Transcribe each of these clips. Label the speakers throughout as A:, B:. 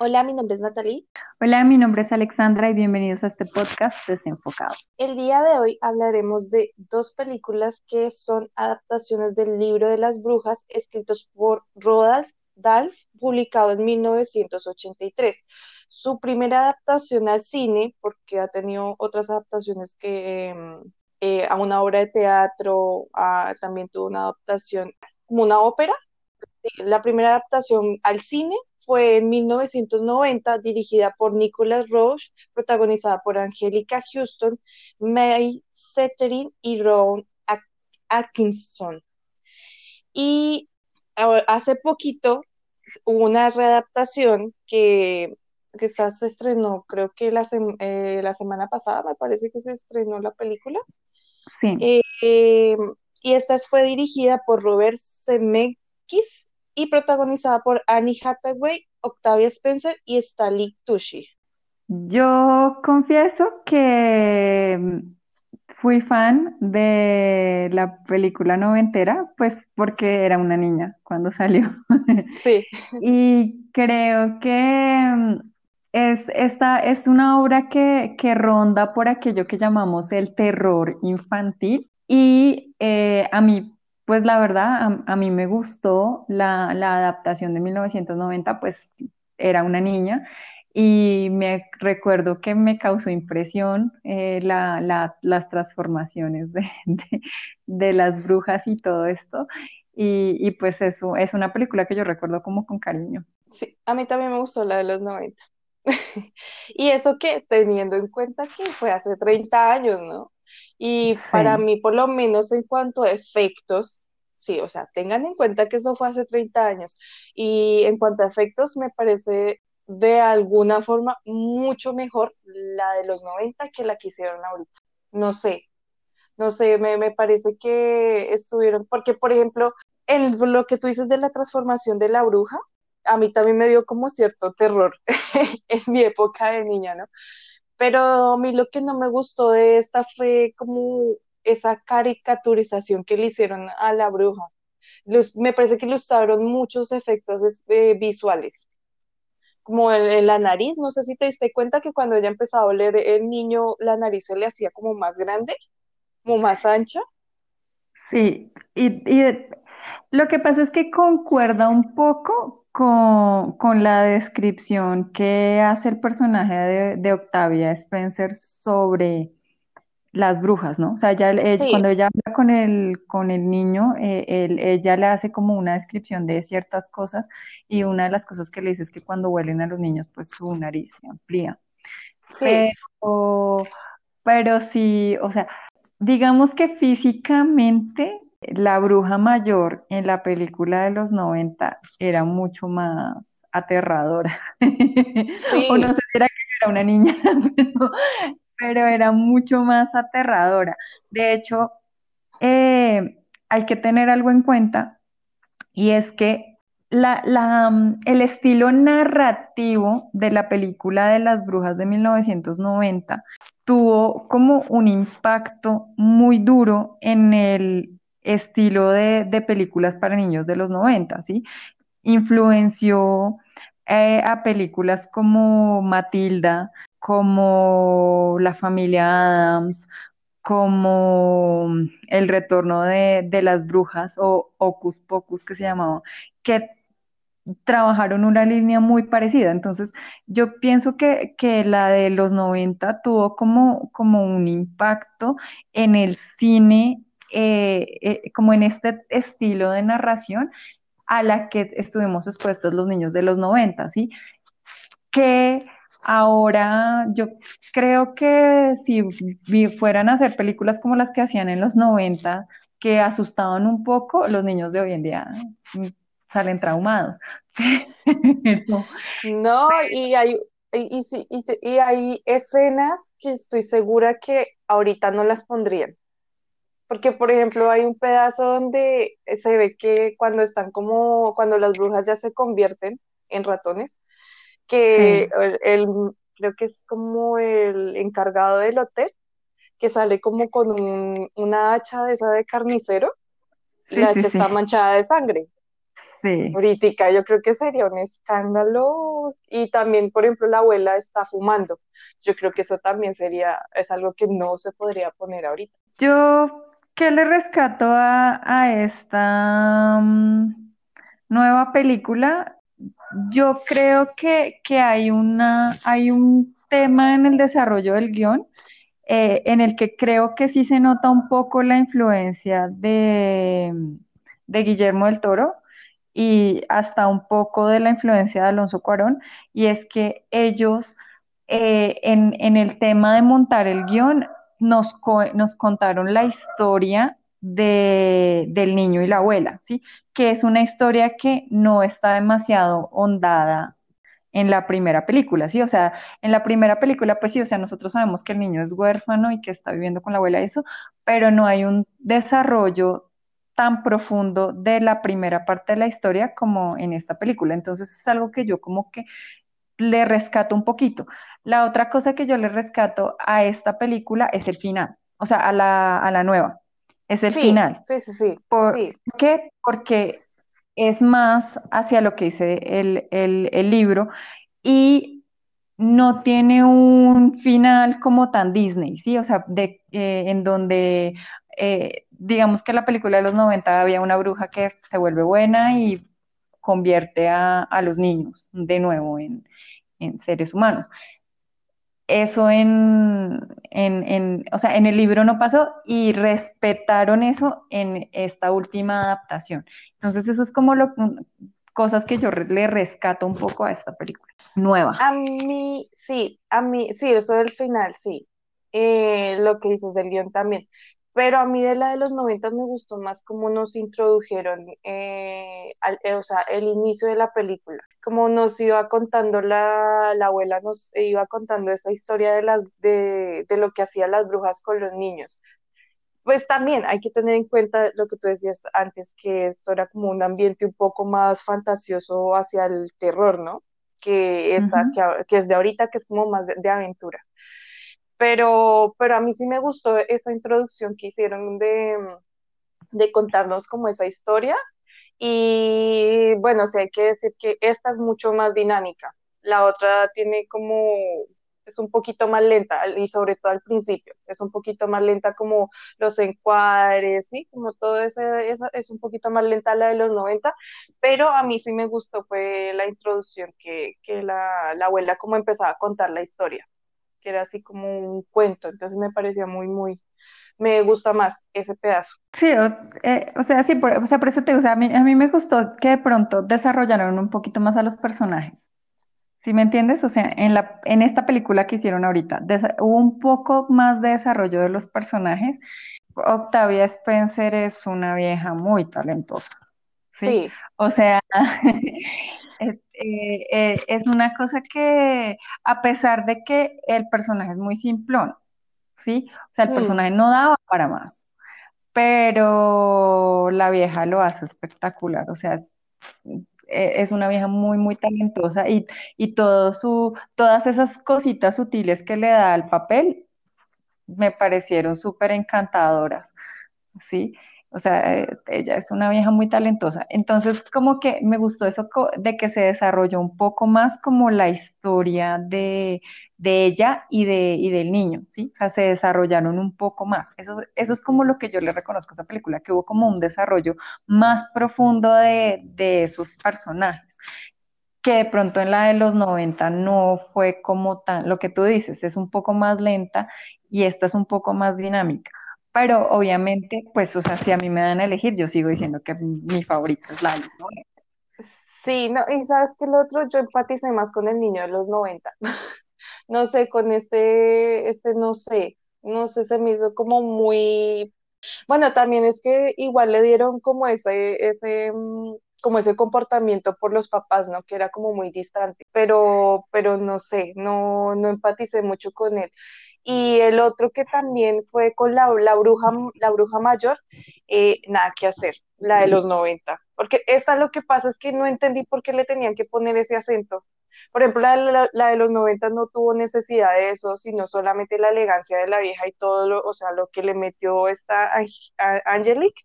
A: Hola, mi nombre es Natalie.
B: Hola, mi nombre es Alexandra y bienvenidos a este podcast desenfocado.
A: El día de hoy hablaremos de dos películas que son adaptaciones del libro de las brujas escritos por Roald Dahl, publicado en 1983. Su primera adaptación al cine, porque ha tenido otras adaptaciones que em, eh, a una obra de teatro, también tuvo una adaptación como una ópera. La primera adaptación al cine fue en 1990, dirigida por Nicholas Roche, protagonizada por Angelica Houston, May Setterin y Ron Atkinson. Y hace poquito hubo una readaptación que, que se estrenó, creo que la, eh, la semana pasada, me parece que se estrenó la película.
B: Sí.
A: Eh, y esta fue dirigida por Robert Zemeckis y protagonizada por Annie Hathaway, Octavia Spencer y Stanley Tucci.
B: Yo confieso que fui fan de la película noventera, pues porque era una niña cuando salió.
A: Sí.
B: y creo que mm, es, esta es una obra que, que ronda por aquello que llamamos el terror infantil y eh, a mí pues la verdad, a, mí me gustó la, adaptación de 1990, pues era una niña y me recuerdo que me causó impresión eh, las transformaciones de, las brujas y todo esto. Y, pues eso es una película que yo recuerdo como con cariño.
A: Sí, a mí también me gustó la de los 90. y eso que teniendo en cuenta que fue hace 30 años, ¿no? Y para mí, por lo menos en cuanto a efectos, sí, o sea, tengan en cuenta que eso fue hace 30 años. Y en cuanto a efectos, me parece de alguna forma mucho mejor la de los 90 que la que hicieron ahorita. No sé, no sé, me, me parece que estuvieron, porque por ejemplo, en lo que tú dices de la transformación de la bruja, a mí también me dio como cierto terror en mi época de niña, ¿no? Pero a mí lo que no me gustó de esta fue como esa caricaturización que le hicieron a la bruja. me parece que ilustraron muchos efectos eh, visuales, como en, la nariz, no sé si te diste cuenta que cuando ella empezaba a oler el niño, la nariz se le hacía como más grande, como más ancha.
B: Sí, y, lo que pasa es que concuerda un poco con, la descripción que hace el personaje de, Octavia Spencer sobre las brujas, ¿no? O sea, cuando ella habla con el, con el niño, eh, ella le hace como una descripción de ciertas cosas y una de las cosas que le dice es que cuando huelen a los niños, pues su nariz se amplía. Pero, pero sí, o sea, digamos que físicamente la bruja mayor en la película de los 90 era mucho más aterradora. o no sé si era que era una niña, pero, era mucho más aterradora. De hecho, eh, hay que tener algo en cuenta y es que el estilo narrativo de la película de las brujas de 1990 tuvo como un impacto muy duro en el estilo de, películas para niños de los 90, ¿sí? Influenció eh, a películas como Matilda, como La familia Adams, como El retorno de, las brujas o Ocus Pocus que se llamaba, que trabajaron una línea muy parecida. Entonces, yo pienso que, la de los 90 tuvo como, como un impacto en el cine eh, eh, como en este estilo de narración a la que estuvimos expuestos los niños de los 90, ¿sí? Que ahora yo creo que si fueran a hacer películas como las que hacían en los 90, que asustaban un poco, los niños de hoy en día mm, salen traumados.
A: no, y hay, y, y hay escenas que estoy segura que ahorita no las pondrían. Porque, por ejemplo, hay un pedazo donde se ve que cuando están como, cuando las brujas ya se convierten en ratones, que el, creo que es como el encargado del hotel, que sale como con una hacha de esa de carnicero, y la hacha está manchada de sangre.
B: Sí.
A: Ahorita yo creo que sería un escándalo y también, por ejemplo, la abuela está fumando. Yo creo que eso también sería, es algo que no se podría poner ahorita.
B: Yo, ¿qué le rescato a, a esta mm, nueva película? Yo creo que, que hay una, hay un tema en el desarrollo del guion eh, en el que creo que sí se nota un poco la influencia de, de Guillermo del Toro y hasta un poco de la influencia de Alonso Cuarón, y es que ellos eh, en, en, el tema de montar el guion nos, nos contaron la historia de, del niño y la abuela, ¿sí? Que es una historia que no está demasiado hondada en la primera película, ¿sí? O sea, en la primera película, pues sí, o sea, nosotros sabemos que el niño es huérfano y que está viviendo con la abuela y eso, pero no hay un desarrollo tan profundo de la primera parte de la historia como en esta película. Entonces es algo que yo como que le rescato un poquito. La otra cosa que yo le rescato a esta película es el final, o sea, a la, a la nueva, es el
A: Sí,
B: final.
A: sí, sí, sí,
B: ¿Por
A: sí,
B: qué? Porque es más hacia lo que dice el, el- el libro y no tiene un final como tan Disney, ¿sí? O sea, de, eh, en donde, eh, digamos que en la película de los 90 había una bruja que se vuelve buena y convierte a, a los niños de nuevo en, en seres humanos. Eso en, en, en, o sea, en el libro no pasó y respetaron eso en esta última adaptación. Entonces, eso es como lo, cosas que yo le rescato un poco a esta película nueva.
A: A mí, sí, a mí, sí, eso del final, sí. Eh, lo que dices del guion también. Pero a mí de la de los 90 me gustó más cómo nos introdujeron, eh, al- eh, o sea, el inicio de la película. Como nos iba contando la, la abuela, nos iba contando esa historia de, las, de, de lo que hacían las brujas con los niños. Pues también hay que tener en cuenta lo que tú decías antes, que esto era como un ambiente un poco más fantasioso hacia el terror, ¿no? Que, esta, que, que es de ahorita, que es como más de, de aventura. Pero, pero a mí sí me gustó esa introducción que hicieron de, de contarnos como esa historia. Y bueno, sí hay que decir que esta es mucho más dinámica. La otra tiene como, es un poquito más lenta y sobre todo al principio, es un poquito más lenta como los encuadres, ¿sí? Como todo esa, es un poquito más lenta la de los 90, pero a mí sí me gustó fue la introducción que, que la, la abuela como empezaba a contar la historia, era así como un cuento, entonces me parecía muy, muy, me gusta más ese pedazo.
B: Sí, o, eh, sea, sí, por, o sea, por eso te o sea, a mí, a mí me gustó que de pronto desarrollaron un poquito más a los personajes. ¿Sí me entiendes? O sea, en la, en esta película que hicieron ahorita, hubo un poco más de desarrollo de los personajes. Octavia Spencer es una vieja muy talentosa, ¿sí?
A: Sí,
B: O sea, es, eh, eh, es una cosa que, a pesar de que el personaje es muy simplón, ¿sí? O sea, el
A: mm,
B: personaje no daba para más, pero la vieja lo hace espectacular, o sea, es, eh, es una vieja muy, muy talentosa y, y todo su, todas esas cositas sutiles que le da al papel me parecieron súper encantadoras. ¿sí? O sea, eh, ella es una vieja muy talentosa. Entonces, como que me gustó eso de que se desarrolló un poco más como la historia de, de ella y, de, y del niño, ¿sí? O sea, se desarrollaron un poco más. Eso, eso es como lo que yo le reconozco a esa película, que hubo como un desarrollo más profundo de, de esos personajes que de pronto en la de los 90 no fue como tan, lo que tú dices, es un poco más lenta y esta es un poco más dinámica. Pero obviamente, pues, o sea, si a mí me dan a elegir, yo sigo diciendo que mi favorita es ¿no?
A: sí, no, y sabes que el otro, yo empaticé más con el niño de los 90. No sé, con este, este no sé, no sé, se me hizo como muy, bueno, también es que igual le dieron como ese, ese, mm, como ese comportamiento por los papás, ¿no? Que era como muy distante, pero, pero no sé, no, no empaticé mucho con él. Y el otro que también fue con la, la bruja, la bruja mayor, eh, nada que hacer, la de los 90. Porque esta lo que pasa es que no entendí por qué le tenían que poner ese acento. Por ejemplo, la, la, de los 90 no tuvo necesidad de eso, sino solamente la elegancia de la vieja y todo lo, o sea, lo que le metió esta Angelique,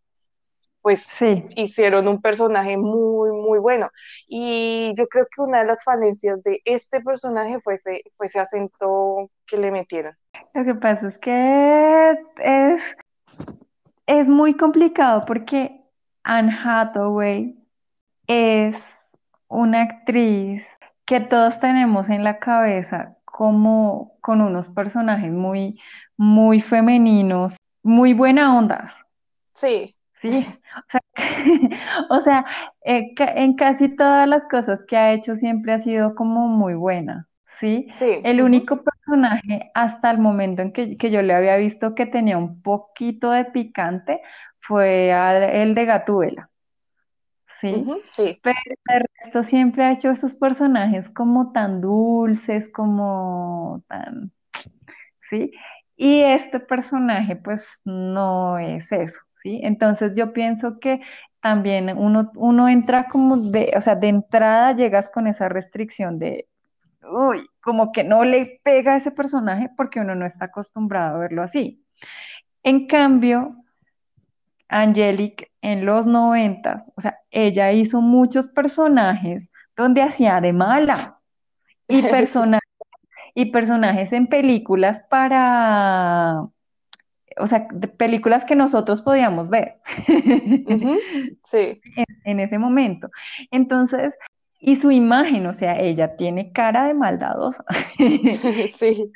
A: pues
B: Sí,
A: hicieron un personaje muy, muy bueno. Y yo creo que una de las falencias de este personaje fue ese, fue ese acento que le metieron.
B: lo que pasa es que es, es muy complicado porque Anne Hathaway es una actriz que todos tenemos en la cabeza como con unos personajes muy, muy femeninos, muy buena ondas,
A: Sí,
B: ¿sí? O sea, o sea, eh, en casi todas las cosas que ha hecho siempre ha sido como muy buena, ¿sí?
A: sí,
B: El único personaje hasta el momento en que, que yo le había visto que tenía un poquito de picante fue al- el de Gatúbela, ¿sí?
A: sí,
B: Pero el resto siempre ha hecho esos personajes como tan dulces, como tan, ¿sí? Y este personaje pues no es eso, ¿sí? Entonces yo pienso que también uno, uno entra como de, o sea, de entrada llegas con esa restricción de, uy, como que no le pega a ese personaje porque uno no está acostumbrado a verlo así. En cambio, Angelique en los noventas, o sea, ella hizo muchos personajes donde hacía de mala y,
A: sí,
B: persona- y personajes en películas para, o sea, de películas que nosotros podíamos ver
A: sí,
B: en, en ese momento. Entonces, y su imagen, o sea, ella tiene cara de maldadosa.
A: sí,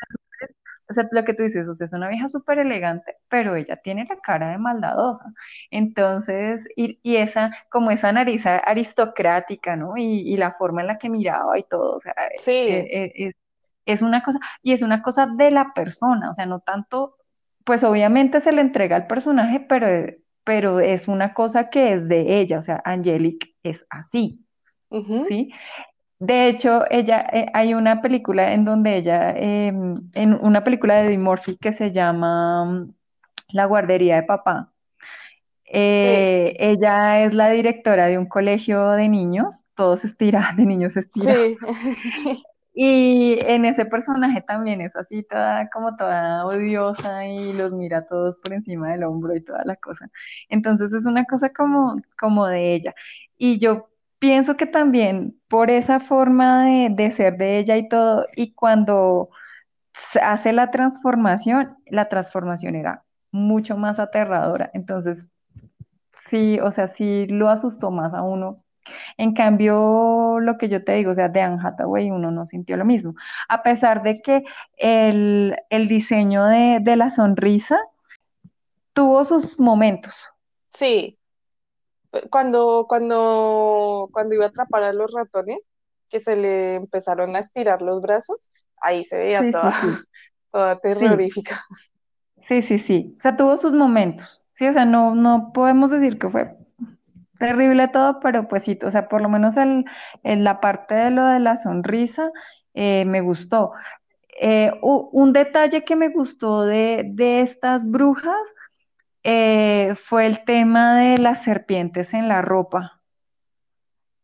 B: O sea, lo que tú dices, o sea, es una vieja súper elegante, pero ella tiene la cara de maldadosa. Entonces, y, y esa, como esa nariz aristocrática, ¿no? Y, y la forma en la que miraba y todo, o sea,
A: sí,
B: es, es una cosa, y es una cosa de la persona, o sea, no tanto, pues obviamente se le entrega al personaje, pero, pero es una cosa que es de ella, o sea, Angelique es así, ¿sí? De hecho, ella, eh, hay una película en donde ella, eh, en una película de Eddie Murphy que se llama mm, La guardería de papá.
A: sí,
B: Eh, ella es la directora de un colegio de niños, todos estirados, de niños estirados.
A: sí,
B: Y en ese personaje también es así, toda como toda odiosa y los mira todos por encima del hombro y toda la cosa. Entonces es una cosa como, como de ella. Y yo pienso que también por esa forma de, de ser de ella y todo, y cuando hace la transformación, la transformación era mucho más aterradora. Entonces, sí, o sea, sí lo asustó más a uno en cambio, lo que yo te digo, o sea, de Anne Hathaway uno no sintió lo mismo. A pesar de que el, el diseño de, de la sonrisa tuvo sus momentos.
A: sí. Cuando, cuando, cuando iba a atrapar a los ratones, que se le empezaron a estirar los brazos, ahí se veía
B: Sí,
A: toda,
B: sí.
A: toda terrorífica.
B: sí, sí, sí. O sea, tuvo sus momentos. Sí, o sea, no, no podemos decir que fue terrible todo, pero pues sí, o sea, por lo menos el, la parte de lo de la sonrisa eh, me gustó. Eh, un detalle que me gustó de, de estas brujas eh, fue el tema de las serpientes en la ropa.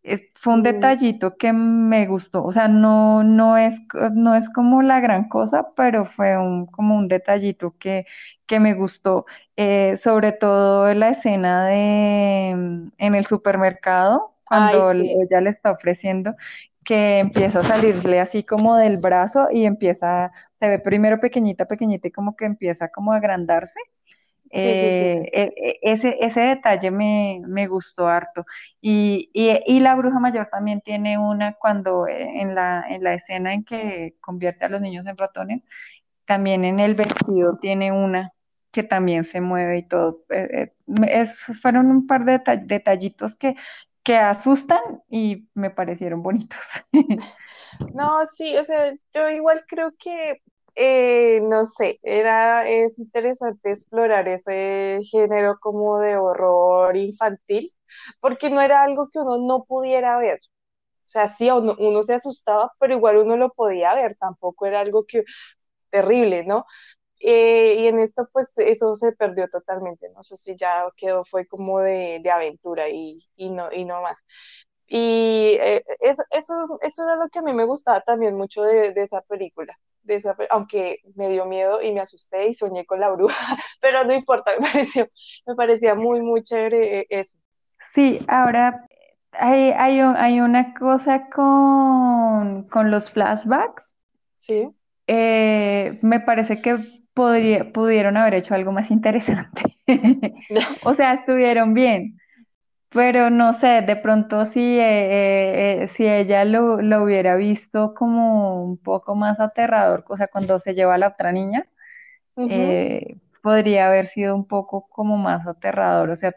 B: Es- fue un detallito que me gustó. O sea, no, no es, no es como la gran cosa, pero fue un, como un detallito que, que me gustó. Eh, sobre todo en la escena de mm, en el supermercado, cuando
A: sí,
B: ella le está ofreciendo que empieza a salirle así como del brazo y empieza, se ve primero pequeñita, pequeñita y como que empieza como a agrandarse.
A: Sí, sí, sí.
B: Eh, e- e- ese, ese detalle me, me gustó harto. Y, y- y la bruja mayor también tiene una cuando eh, en la, en la escena en que convierte a los niños en ratones, también en el vestido tiene una que también se mueve y todo. Eh, es- fueron un par de deta- detallitos que, que asustan y me parecieron bonitos.
A: No, sí, o sea, yo igual creo que, eh, no sé, era, es interesante explorar ese género como de horror infantil, porque no era algo que uno no pudiera ver. O sea, sí, uno, se asustaba, pero igual uno lo podía ver, tampoco era algo que terrible, ¿no? Eh, y en esto, pues, eso se perdió totalmente, ¿no? Eso sí ya quedó, fue como de, de aventura y, y no, y no más. Y eh, eso, eso, eso era lo que a mí me gustaba también mucho de, de esa película. De esa, aunque me dio miedo y me asusté y soñé con la bruja, pero no importa, me pareció, me parecía muy, muy chévere eh, eso.
B: Sí, ahora hay, hay, hay una cosa con, con los flashbacks.
A: Sí.
B: Eh, me parece que podría, pudieron haber hecho algo más interesante. o sea, estuvieron bien, pero no sé, de pronto si, eh, eh, eh, si ella lo, lo, hubiera visto como un poco más aterrador, o sea, cuando se lleva a la otra niña, podría haber sido un poco como más aterrador, o sea,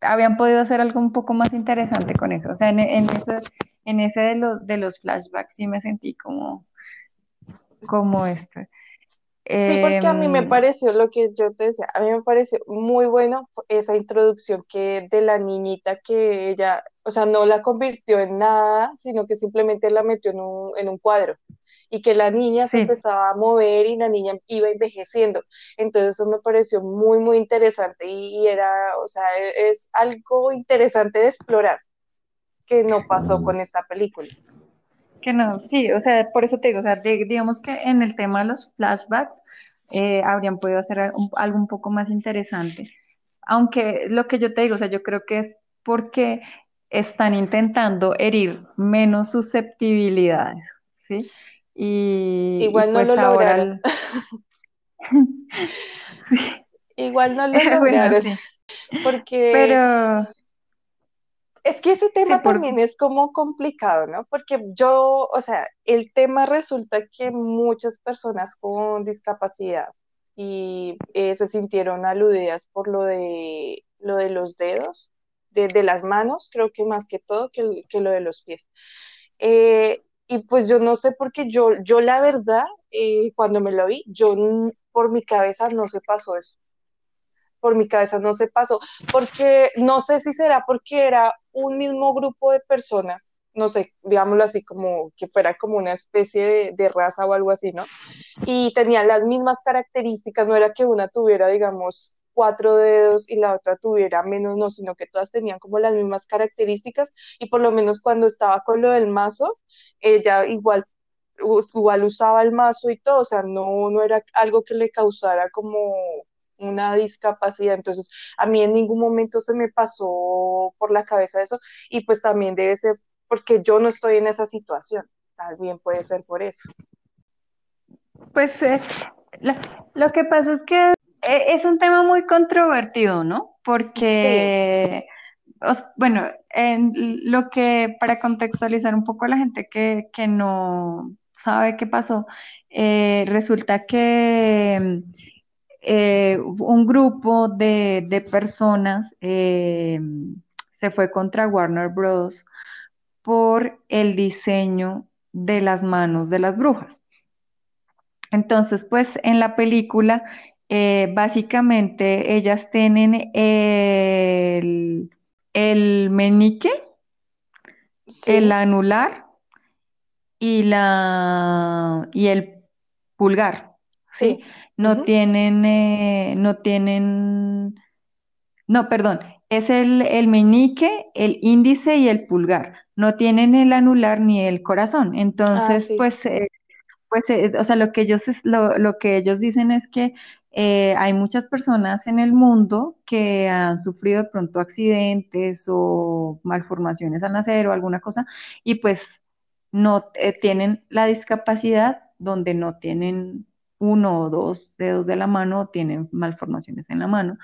B: habían podido hacer algo un poco más interesante con eso, o sea, en, en ese, en ese de, los de los flashbacks sí me sentí como, como este.
A: Sí, porque a mí me
B: Em,
A: pareció lo que yo te decía, a mí me pareció muy bueno esa introducción que de la niñita que ella, o sea, no la convirtió en nada, sino que simplemente la metió en un, en un cuadro y que la niña se empezaba a mover y la niña iba envejeciendo. Entonces eso me pareció muy, muy interesante y, y era, o sea, e- es algo interesante de explorar que no pasó con esta película.
B: Que no, sí, o sea, por eso te digo, o sea, digamos que en el tema de los flashbacks eh, habrían podido hacer algo un poco más interesante. Aunque lo que yo te digo, o sea, yo creo que es porque están intentando herir menos susceptibilidades, ¿sí? Y, y
A: Igual no lo
B: pues ahora,
A: lograron,
B: el- sí,
A: igual no lo
B: bueno,
A: lograron,
B: sí,
A: porque
B: pero
A: Es que ese
B: sí,
A: tema
B: por,
A: también es como complicado, ¿no? Porque yo, o sea, el tema resulta que muchas personas con discapacidad y eh, se sintieron aludidas por lo de, lo de los dedos, de, de las manos, creo que más que todo que, que lo de los pies. Eh, y pues yo no sé por qué yo, yo la verdad, eh, cuando me lo vi, yo por mi cabeza no se pasó eso por mi cabeza no se pasó, porque no sé si será porque era un mismo grupo de personas, no sé, digámoslo así, como que fuera como una especie de, raza o algo así, ¿no? Y tenían las mismas características, no era que una tuviera, digamos, cuatro dedos y la otra tuviera menos, no, sino que todas tenían como las mismas características y por lo menos cuando estaba con lo del mazo, ella igual igual usaba el mazo y todo, o sea, no, no era algo que le causara como una discapacidad. Entonces, a mí en ningún momento se me pasó por la cabeza eso y pues también debe ser porque yo no estoy en esa situación. También puede ser por eso.
B: pues eh, lo, lo que pasa es que eh, es un tema muy controvertido, ¿no? Porque bueno, en lo que para contextualizar un poco a la gente que, que no sabe qué pasó, eh, resulta que eh, un grupo de, de personas eh, se fue contra Warner Bros. por el diseño de las manos de las brujas. Entonces, pues en la película, eh, básicamente ellas tienen el, el meñique, el anular y, la, y el pulgar, ¿sí? No tienen, eh, no tienen, no, perdón, es el, el meñique, el índice y el pulgar. No tienen el anular ni el corazón.
A: Ah,
B: Entonces,
A: sí.
B: pues eh, Pues, eh, o sea, lo que ellos, es- lo, lo que ellos dicen es que eh, hay muchas personas en el mundo que han sufrido de pronto accidentes o malformaciones al nacer o alguna cosa y pues no eh, tienen la discapacidad donde no tienen uno o dos dedos de la mano tienen malformaciones en la mano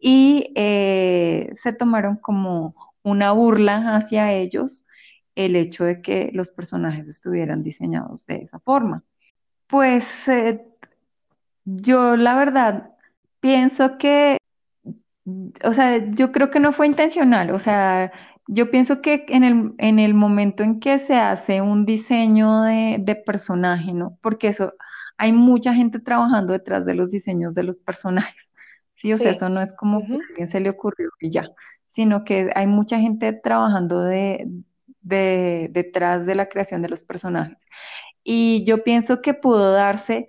B: y eh, se tomaron como una burla hacia ellos el hecho de que los personajes estuvieran diseñados de esa forma. Pues eh, yo la verdad pienso que, o sea, yo creo que no fue intencional, o sea, yo pienso que en el, en el momento en que se hace un diseño de, de personaje, ¿no? Porque eso, hay mucha gente trabajando detrás de los diseños de los personajes, ¿sí? O sea, eso no es como que a alguien se le ocurrió y ya, sino que hay mucha gente trabajando de, de, detrás de la creación de los personajes. Y yo pienso que pudo darse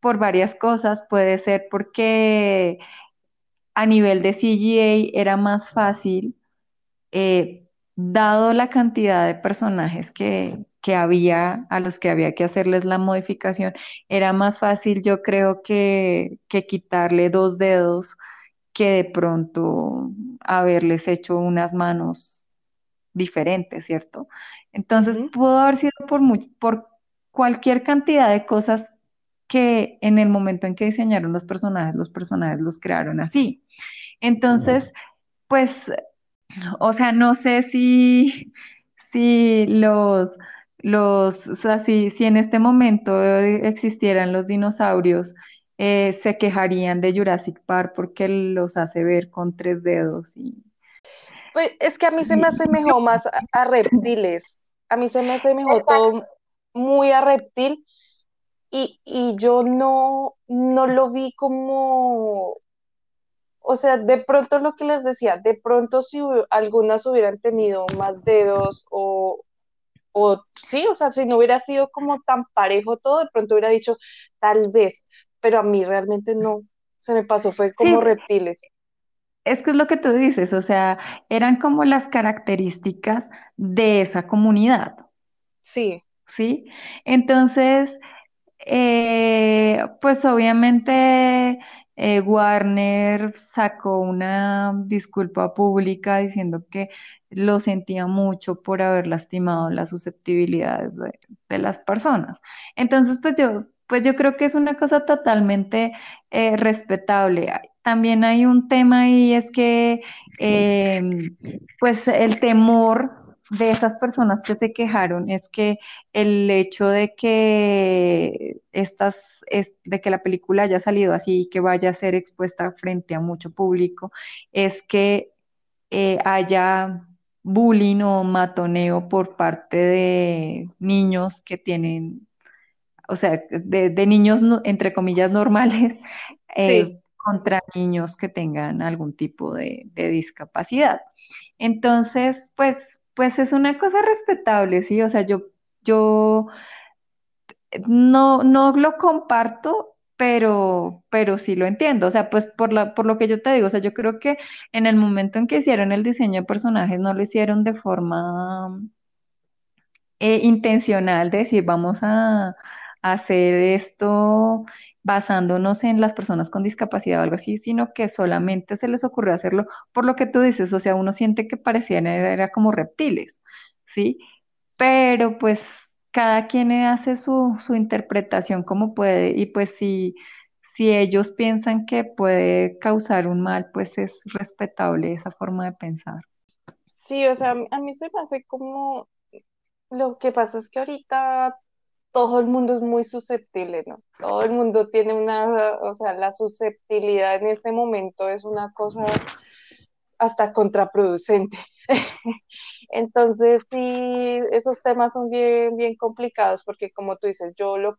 B: por varias cosas. Puede ser porque a nivel de CGA era más fácil eh, dado la cantidad de personajes que, que había, a los que había que hacerles la modificación, era más fácil, yo creo, que, que quitarle dos dedos que de pronto haberles hecho unas manos diferentes, ¿cierto? Entonces pudo haber sido por, por cualquier cantidad de cosas que en el momento en que diseñaron los personajes, los personajes los crearon así. Entonces, pues o sea, no sé si, si los, los, o sea, si, si en este momento eh, existieran los dinosaurios, eh, se quejarían de Jurassic Park porque los hace ver con tres dedos y,
A: Pues es que a mí se me asemejó más a, a reptiles. A mí se me asemejó todo muy a reptil y, y yo no, no lo vi como, o sea, de pronto lo que les decía, de pronto si algunas hubieran tenido más dedos o, o sí, o sea, si no hubiera sido como tan parejo todo, de pronto hubiera dicho tal vez, pero a mí realmente no, se me pasó, fue
B: sí,
A: como reptiles.
B: es que es lo que tú dices, o sea, eran como las características de esa comunidad,
A: Sí,
B: ¿sí? Entonces, Eh, pues obviamente eh, Warner sacó una disculpa pública diciendo que lo sentía mucho por haber lastimado las susceptibilidades de, de las personas. Entonces, pues yo, pues yo creo que es una cosa totalmente eh, respetable. También hay un tema y es que em, pues el temor de esas personas que se quejaron es que el hecho de que estas, es, de que la película haya salido así y que vaya a ser expuesta frente a mucho público, es que eh, haya bullying o matoneo por parte de niños que tienen, o sea, de, de niños, no- entre comillas, normales,
A: sí.
B: eh, contra niños que tengan algún tipo de, de discapacidad. Entonces, pues, pues es una cosa respetable, sí, o sea, yo, yo no, no lo comparto, pero, pero sí lo entiendo. O sea, pues por la, por lo que yo te digo, o sea, yo creo que en el momento en que hicieron el diseño de personajes, no lo hicieron de forma eh, intencional de decir, vamos a hacer esto basándonos en las personas con discapacidad o algo así, sino que solamente se les ocurrió hacerlo por lo que tú dices, o sea, uno siente que parecían era, como reptiles, ¿sí? pero pues cada quien hace su, su interpretación como puede y pues si, si ellos piensan que puede causar un mal, pues es respetable esa forma de pensar.
A: Sí, o sea, a mí se me hace como, lo que pasa es que ahorita todo el mundo es muy susceptible, ¿no? Todo el mundo tiene una, o sea, la susceptibilidad en este momento es una cosa hasta contraproducente. Entonces, sí, esos temas son bien, bien complicados porque como tú dices, yo lo,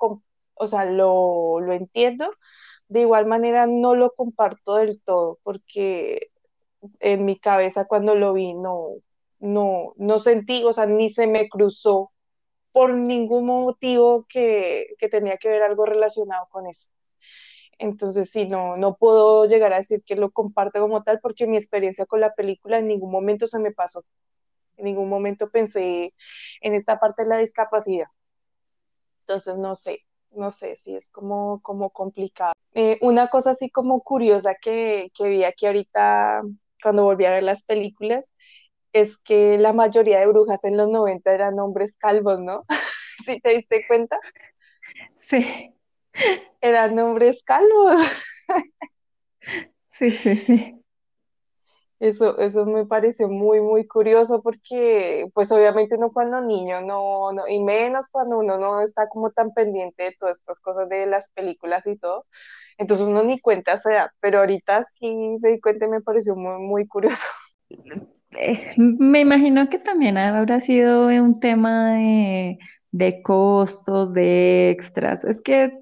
A: o sea, lo, lo entiendo, de igual manera no lo comparto del todo porque en mi cabeza cuando lo vi no, no, no sentí, o sea, ni se me cruzó por ningún motivo que, que tenía que ver algo relacionado con eso. Entonces, sí, no, no puedo llegar a decir que lo comparto como tal porque mi experiencia con la película en ningún momento se me pasó. En ningún momento pensé en esta parte de la discapacidad. Entonces, no sé, no sé si es como, como complicado. Eh, una cosa así como curiosa que, que vi aquí ahorita cuando volví a ver las películas es que la mayoría de brujas en los 90 eran hombres calvos, ¿no? ¿Sí te diste cuenta?
B: Sí,
A: Eran hombres calvos.
B: sí, sí, sí.
A: Eso, eso me pareció muy, muy curioso porque, pues obviamente uno cuando niño no, no, y menos cuando uno no está como tan pendiente de todas estas cosas de las películas y todo, entonces uno ni cuenta se da, pero ahorita sí me di cuenta y me pareció muy, muy curioso.
B: Eh, me imagino que también habrá sido un tema de, de costos, de extras. Es que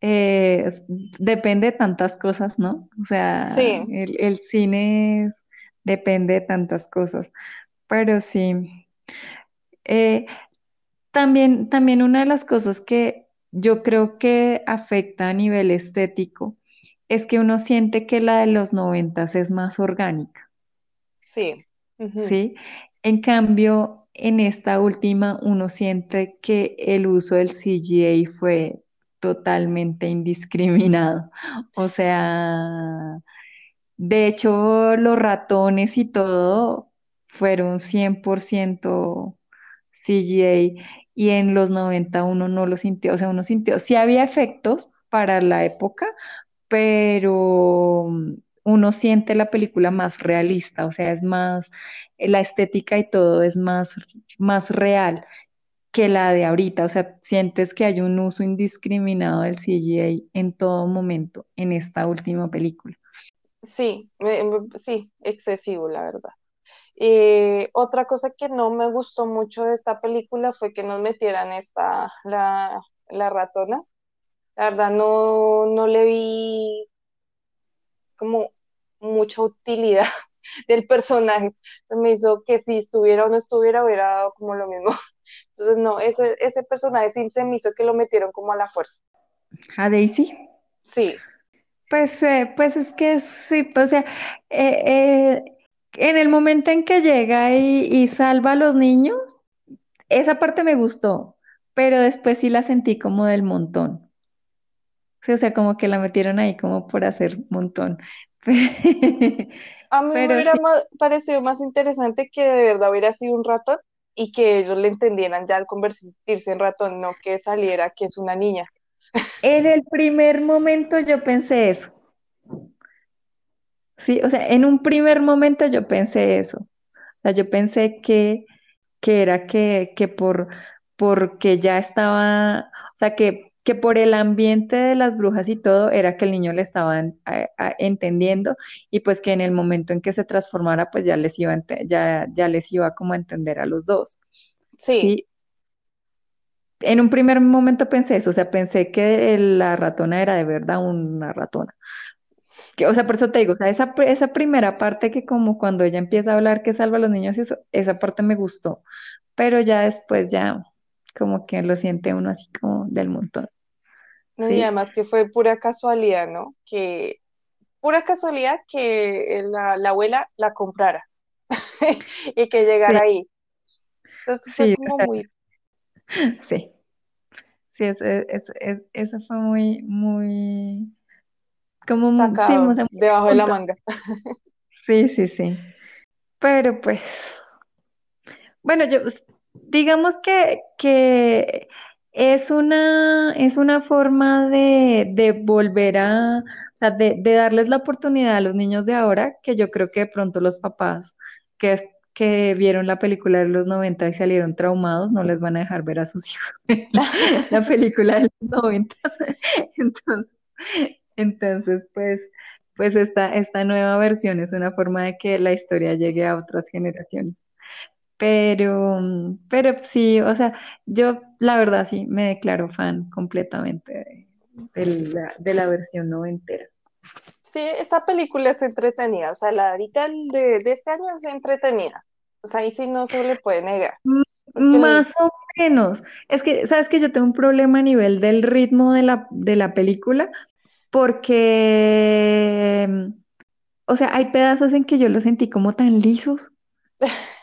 B: eh, depende de tantas cosas, ¿no? O sea,
A: Sí,
B: el, el cine es- depende de tantas cosas, pero sí. Eh, también, también una de las cosas que yo creo que afecta a nivel estético es que uno siente que la de los noventas es más orgánica,
A: sí.
B: ¿sí? En cambio, en esta última uno siente que el uso del CGA fue totalmente indiscriminado. O sea, de hecho, los ratones y todo fueron 100% CGA y en los 90 uno no lo sintió, o sea, uno sintió, sí había efectos para la época, pero uno siente la película más realista, o sea, es más, la estética y todo es más, más real que la de ahorita, o sea, sientes que hay un uso indiscriminado del CGA en todo momento en esta última película.
A: Sí, sí, excesivo, la verdad. Eh, otra cosa que no me gustó mucho de esta película fue que nos metieran esta, la, la ratona. La verdad no, no le vi como mucha utilidad del personaje. Me hizo que si estuviera o no estuviera hubiera dado como lo mismo. Entonces no, ese, ese personaje sí se me hizo que lo metieron como a la fuerza.
B: ¿A Daisy?
A: Sí.
B: Pues, eh, pues es que sí, pues, o sea, eh, eh, en el momento en que llega y, y salva a los niños, esa parte me gustó, pero después sí la sentí como del montón. O sea, como que la metieron ahí como por hacer montón.
A: A mí me hubiera
B: sí,
A: más- parecido más interesante que de verdad hubiera sido un ratón y que ellos le entendieran ya al convertirse en ratón, no que saliera que es una niña.
B: en el primer momento yo pensé eso. Sí, o sea, en un primer momento yo pensé eso. O sea, yo pensé que, que era que, que por, porque ya estaba, o sea, que, que por el ambiente de las brujas y todo, era que el niño le estaban a- a- entendiendo y pues que en el momento en que se transformara, pues ya les iba, ya, ya les iba como a entender a los dos.
A: Sí,
B: Sí, en un primer momento pensé eso, o sea, pensé que la ratona era de verdad una ratona. Que, o sea, por eso te digo, o sea, esa, esa primera parte que como cuando ella empieza a hablar que salva a los niños, eso, esa parte me gustó, pero ya después ya como que lo siente uno así como del montón,
A: no, y
B: ¿sí?
A: además que fue pura casualidad, ¿no? Que pura casualidad que la, la abuela la comprara y que
B: Sí,
A: llegara ahí. Entonces fue
B: sí,
A: como muy
B: sí, sí, eso, eso, eso- fue muy, muy, como, sí,
A: sacado
B: de
A: debajo de la manga.
B: Sí, sí, sí, pero pues... Bueno, yo digamos que, que es una, es una forma de, de volver a, o sea, de, de darles la oportunidad a los niños de ahora, que yo creo que de pronto los papás que, es- que vieron la película de los 90 y salieron traumados, no les van a dejar ver a sus hijos la película de los 90. Entonces, entonces, pues, pues esta, esta nueva versión es una forma de que la historia llegue a otras generaciones. Pero, mm, pero sí, o sea, yo la verdad sí me declaro fan completamente de, de la, de la versión noventera.
A: Sí, esta película es entretenida, o sea, la de ahorita de, de este año es entretenida. O sea, ahí sí no se le puede negar.
B: Más o menos. Es que, sabes que yo tengo un problema a nivel del ritmo de la, de la película, porque, mm, o sea, hay pedazos en que yo los sentí como tan lisos.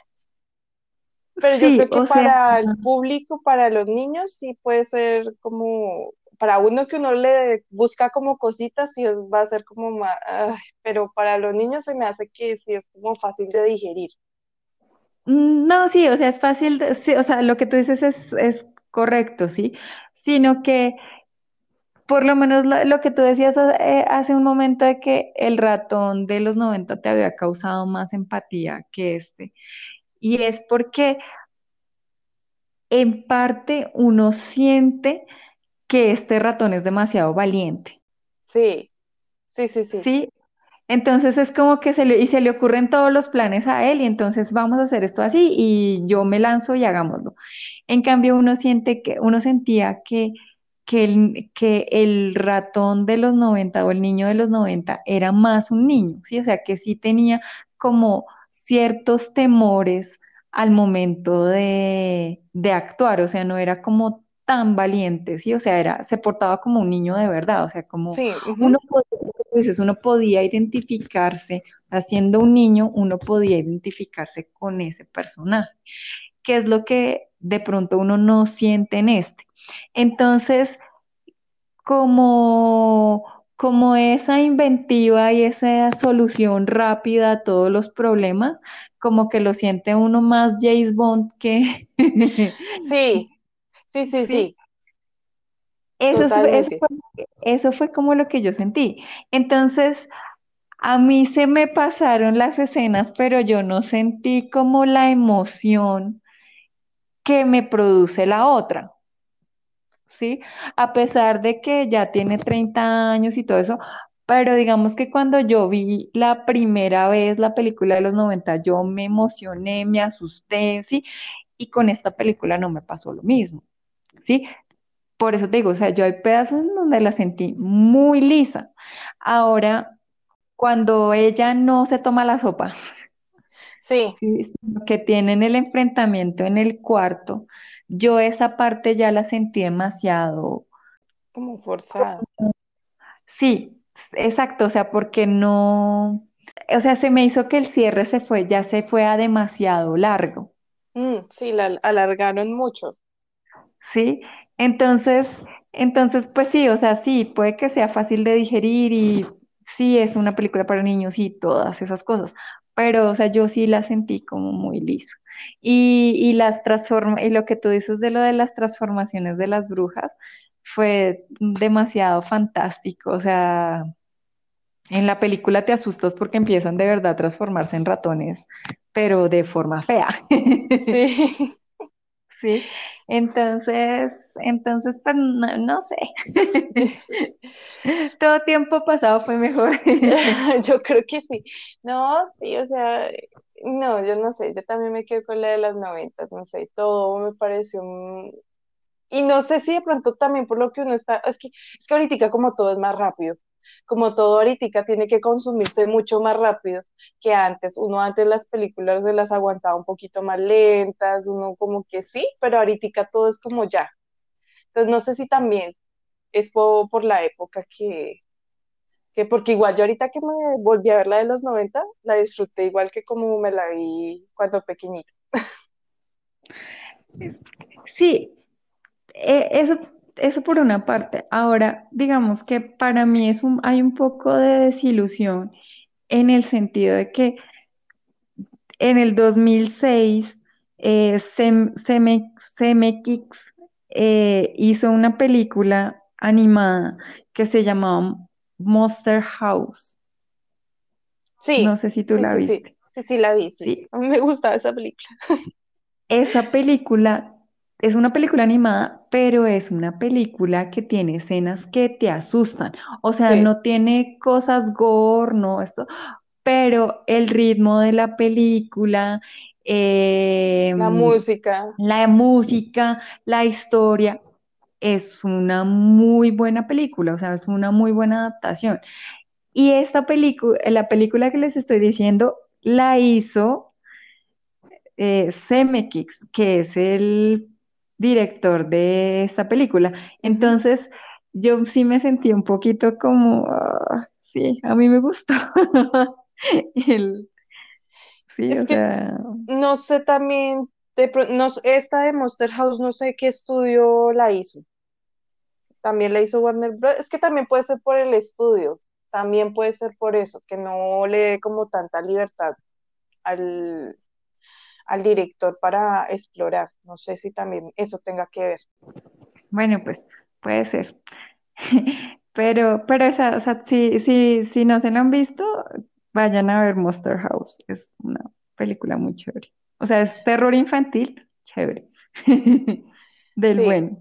A: pero yo
B: Sí,
A: creo que
B: sea,
A: para el público, para los niños, sí puede ser como, para uno que uno le busca como cositas, sí va a ser como más, ay, pero para los niños se me hace que sí es como fácil de digerir.
B: mm, no, sí, o sea, es fácil, sí, o sea, lo que tú dices es, es correcto, ¿sí? Sino que Por lo menos lo, lo que tú decías eh, hace un momento de que el ratón de los 90 te había causado más empatía que este. Y es porque en parte uno siente que este ratón es demasiado valiente,
A: Sí, sí, sí, sí.
B: ¿sí? Entonces es como que se le, y se le ocurren todos los planes a él y entonces vamos a hacer esto así y yo me lanzo y hagámoslo. En cambio, uno siente que, uno sentía que, que el, que el ratón de los 90 o el niño de los 90 era más un niño, ¿sí? O sea, que sí tenía como ciertos temores al momento de, de actuar, o sea, no era como tan valiente, ¿sí? O sea, era, se portaba como un niño de verdad, o sea, como
A: Sí,
B: uno
A: ujú.
B: dices, uno podía identificarse, haciendo un niño, uno podía identificarse con ese personaje, que es lo que de pronto uno no siente en este. Entonces, como, como esa inventiva y esa solución rápida a todos los problemas, como que lo siente uno más James Bond que...
A: sí, sí, sí, sí.
B: Eso, eso, fue, como lo que yo sentí. Entonces, a mí se me pasaron las escenas, pero yo no sentí como la emoción que me produce la otra. ¿Sí? A pesar de que ya tiene 30 años y todo eso, pero digamos que cuando yo vi la primera vez la película de los 90, yo me emocioné, me asusté, ¿sí? Y con esta película no me pasó lo mismo, ¿sí? Por eso te digo, o sea, yo hay pedazos en donde la sentí muy lisa. Ahora, cuando ella no se toma la sopa,
A: sí.
B: que tienen el enfrentamiento en el cuarto, yo esa parte ya la sentí demasiado.
A: Como forzada.
B: Sí, exacto, o sea, porque no, o sea, se me hizo que el cierre se fue, ya se fue a demasiado largo.
A: Mm, sí, la alargaron mucho.
B: Sí, entonces, entonces, pues sí, o sea, sí, puede que sea fácil de digerir y sí es una película para niños y todas esas cosas, pero, o sea, yo sí la sentí como muy liso. Y, y las transforma, y lo que tú dices de lo de las transformaciones de las brujas fue demasiado fantástico, o sea, en la película te asustas porque empiezan de verdad a transformarse en ratones, pero de forma fea.
A: Sí.
B: Sí, entonces, entonces, pues no, sé. Todo tiempo pasado fue mejor.
A: Yo creo que sí. No, sí, o sea, no, yo no sé, yo también me quedo con la de las noventas, no sé, todo me pareció y no sé si de pronto también por lo que uno está, es que, es que ahorita como todo es más rápido, como todo ahorita tiene que consumirse mucho más rápido que antes. Uno antes las películas se las aguantaba un poquito más lentas, uno como que sí, pero ahorita todo es como ya. Entonces no sé si también es por, la época que, que, porque igual yo ahorita que me volví a ver la de los 90, la disfruté igual que como me la vi cuando pequeñita.
B: Sí, eh, eso eso por una parte. Ahora, digamos que para mí es un, hay un poco de desilusión en el sentido de que en el 2006 eh, eh, hizo una película animada que se llamaba Monster House.
A: Sí.
B: No sé si tú la viste.
A: Sí, sí, la vi. Sí. A mí me gustaba esa película.
B: Esa película es una película animada, pero es una película que tiene escenas que te asustan. O sea, no tiene cosas gore, no esto, pero el ritmo de la película, em,
A: la música,
B: la música, la historia, es una muy buena película, o sea, es una muy buena adaptación. Y esta película, la película que les estoy diciendo, la hizo eh, que es el director de esta película. Entonces, yo sí me sentí un poquito como, ah, sí, a mí me gustó. sí, o sea...
A: No sé también, no, esta de Monster House, no sé qué estudio la hizo. También la hizo Warner Bros. Es que también puede ser por el estudio, también puede ser por eso, que no le dé como tanta libertad al, al director para explorar. No sé si también eso tenga que ver.
B: Bueno, pues puede ser. pero, pero esa, o sea, si, si, si no se lo han visto, vayan a ver Monster House. Es una película muy chévere. O sea, es terror infantil, chévere. Del bueno.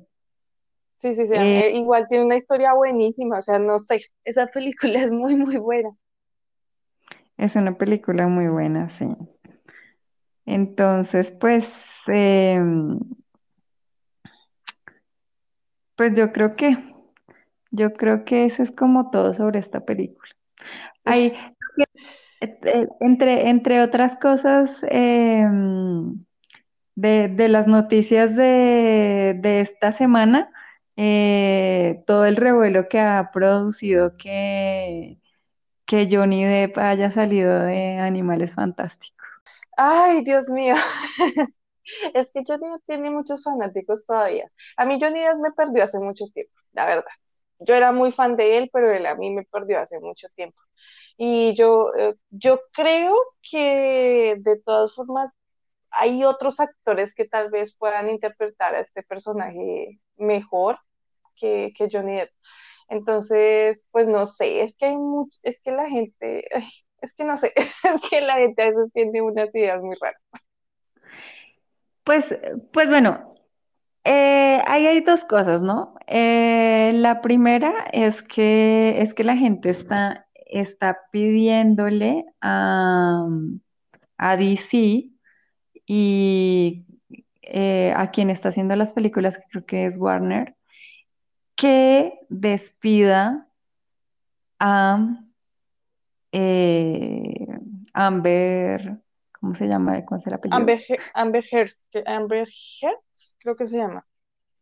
A: Sí, sí, sí. Eh, eh, igual tiene una historia buenísima. O sea, no sé, esa película es muy, muy buena.
B: Es una película muy buena, sí. Entonces, pues, em, pues yo creo que, yo creo que eso es como todo sobre esta película. Hay, eh, entre, entre otras cosas, em, de, las noticias de, esta semana, eh, todo el revuelo que ha producido que que Johnny Depp haya salido de Animales Fantásticos.
A: Ay, Dios mío. Es que Johnny Depp tiene muchos fanáticos todavía. A mí Johnny Depp me perdió hace mucho tiempo, la verdad. Yo era muy fan de él, pero él a mí me perdió hace mucho tiempo. Y yo, eh, yo creo que de todas formas hay otros actores que tal vez puedan interpretar a este personaje mejor que, Johnny Depp. Entonces, pues no sé, es que hay mucho, es que la gente, es que no sé, es que la gente a veces tiene unas ideas muy raras.
B: Pues, pues bueno, eh, ahí hay dos cosas, ¿no? Eh, la primera es que, es que la gente está, está pidiéndole a, a DC y eh, a quien está haciendo las películas, que creo que es Warner, que despida a eh, Amber, ¿cómo se llama? ¿Cómo es el apellido?
A: Amber, Amber Heard, que- Amber Heard, creo que se llama.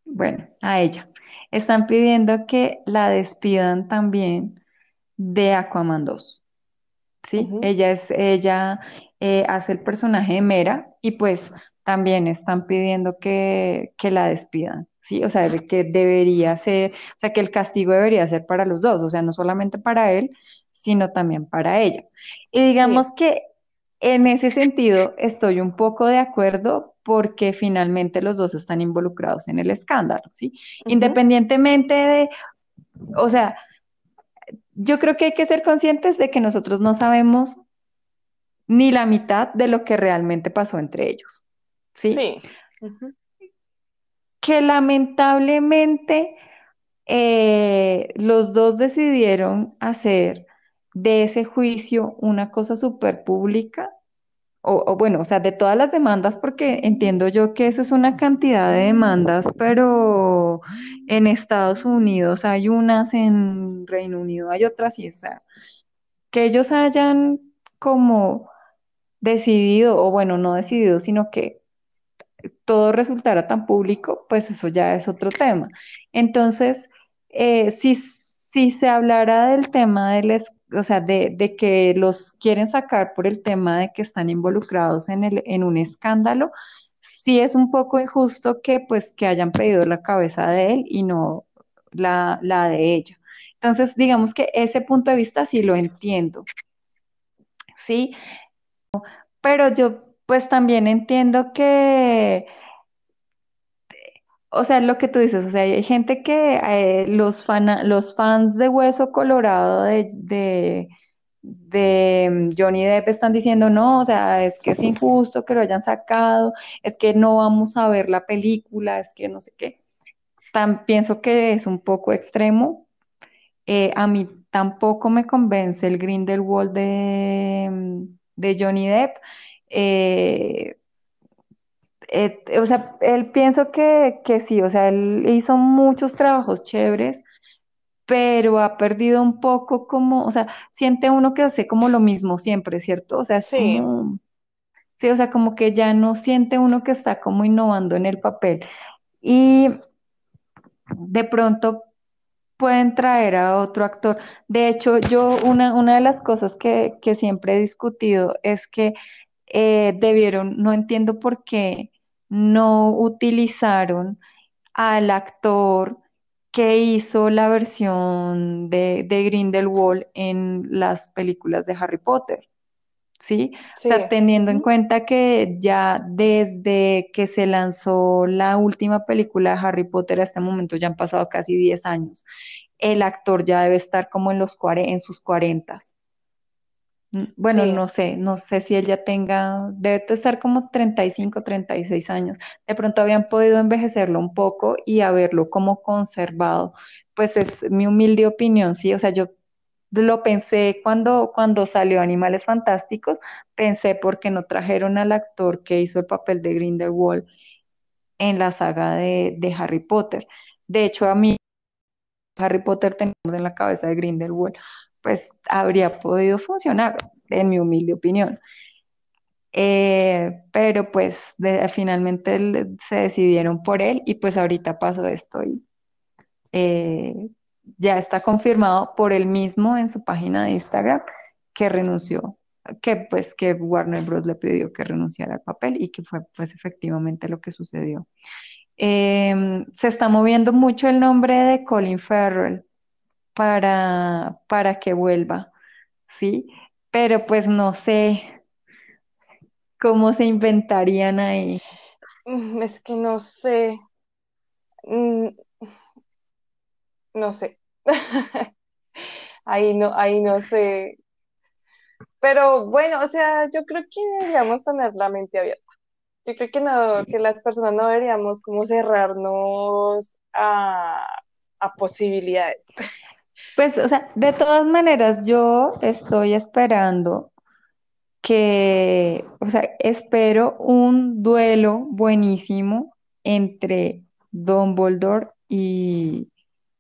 B: Bueno, a ella. Están pidiendo que la despidan también de Aquaman 2. ¿sí? Ella es, ella eh, hace el personaje de Mera y pues también están pidiendo que, que la despidan, ¿sí? O sea, de que debería ser, o sea, que el castigo debería ser para los dos, o sea, no solamente para él, sino también para ella. Y
A: Sí,
B: digamos que en ese sentido estoy un poco de acuerdo porque finalmente los dos están involucrados en el escándalo, ¿sí? Independientemente de, o sea, yo creo que hay que ser conscientes de que nosotros no sabemos ni la mitad de lo que realmente pasó entre ellos, ¿sí?
A: sí,
B: Que lamentablemente eh, los dos decidieron hacer de ese juicio una cosa súper pública, o, bueno, o sea, de todas las demandas, porque entiendo yo que eso es una cantidad de demandas, pero en Estados Unidos hay unas, en Reino Unido hay otras, y o sea, que ellos hayan como decidido, o bueno, no decidido, sino que todo resultara tan público, pues eso ya es otro tema. Entonces, eh, si, si se hablara del tema del, o sea, de, de que los quieren sacar por el tema de que están involucrados en el, en un escándalo, sí es un poco injusto que pues que hayan pedido la cabeza de él y no la, la de ella. Entonces, digamos que ese punto de vista sí lo entiendo, ¿sí? Pero yo pues también entiendo que O sea, lo que tú dices, o sea, hay gente que eh, los, fans de Hueso Colorado de, de, Johnny Depp están diciendo, no, o sea, es que es injusto que lo hayan sacado, es que no vamos a ver la película, es que no sé qué. Tan, pienso que es un poco extremo. Eh, a mí tampoco me convence el Grindelwald de, de Johnny Depp. Eh, eh, o sea, él pienso que, que sí, o sea, él hizo muchos trabajos chéveres, pero ha perdido un poco como, o sea, siente uno que hace como lo mismo siempre, ¿cierto? O sea,
A: sí,
B: como, sí, o sea, como que ya no siente uno que está como innovando en el papel. Y de pronto pueden traer a otro actor. De hecho, yo una, una de las cosas que, que siempre he discutido es que eh, debieron, no entiendo por qué no utilizaron al actor que hizo la versión de, de Grindelwald en las películas de Harry Potter. ¿Sí? O sea, teniendo en cuenta que ya desde que se lanzó la última película de Harry Potter a este momento ya han pasado casi 10 años. El actor ya debe estar como en los en sus 40 bueno,
A: sí,
B: no sé, no sé si él ya tenga, debe de estar como 35, 36 años. De pronto habían podido envejecerlo un poco y haberlo como conservado. Pues es mi humilde opinión, sí. O sea, yo lo pensé cuando, cuando salió Animales Fantásticos, pensé por qué no trajeron al actor que hizo el papel de Grindelwald en la saga de, de Harry Potter. De hecho, a mí Harry Potter tenemos en la cabeza de Grindelwald, pues habría podido funcionar, en mi humilde opinión. Eh, pero pues finalmente se decidieron por él y pues ahorita pasó esto y eh, ya está confirmado por él mismo en su página de Instagram que renunció, que pues que Warner Bros. le pidió que renunciara al papel y que fue pues efectivamente lo que sucedió. Em, se está moviendo mucho el nombre de Colin Farrell para, para que vuelva, ¿sí? Pero pues no sé cómo se inventarían ahí.
A: Mm, Es que no sé, Mm, no sé. Ahí no, ahí no sé. Pero bueno, o sea, yo creo que deberíamos tener la mente abierta. Yo creo que no, que las personas no deberíamos como cerrarnos a, a posibilidades.
B: Pues, o sea, de todas maneras, yo estoy esperando que, o sea, espero un duelo buenísimo entre Dumbledore y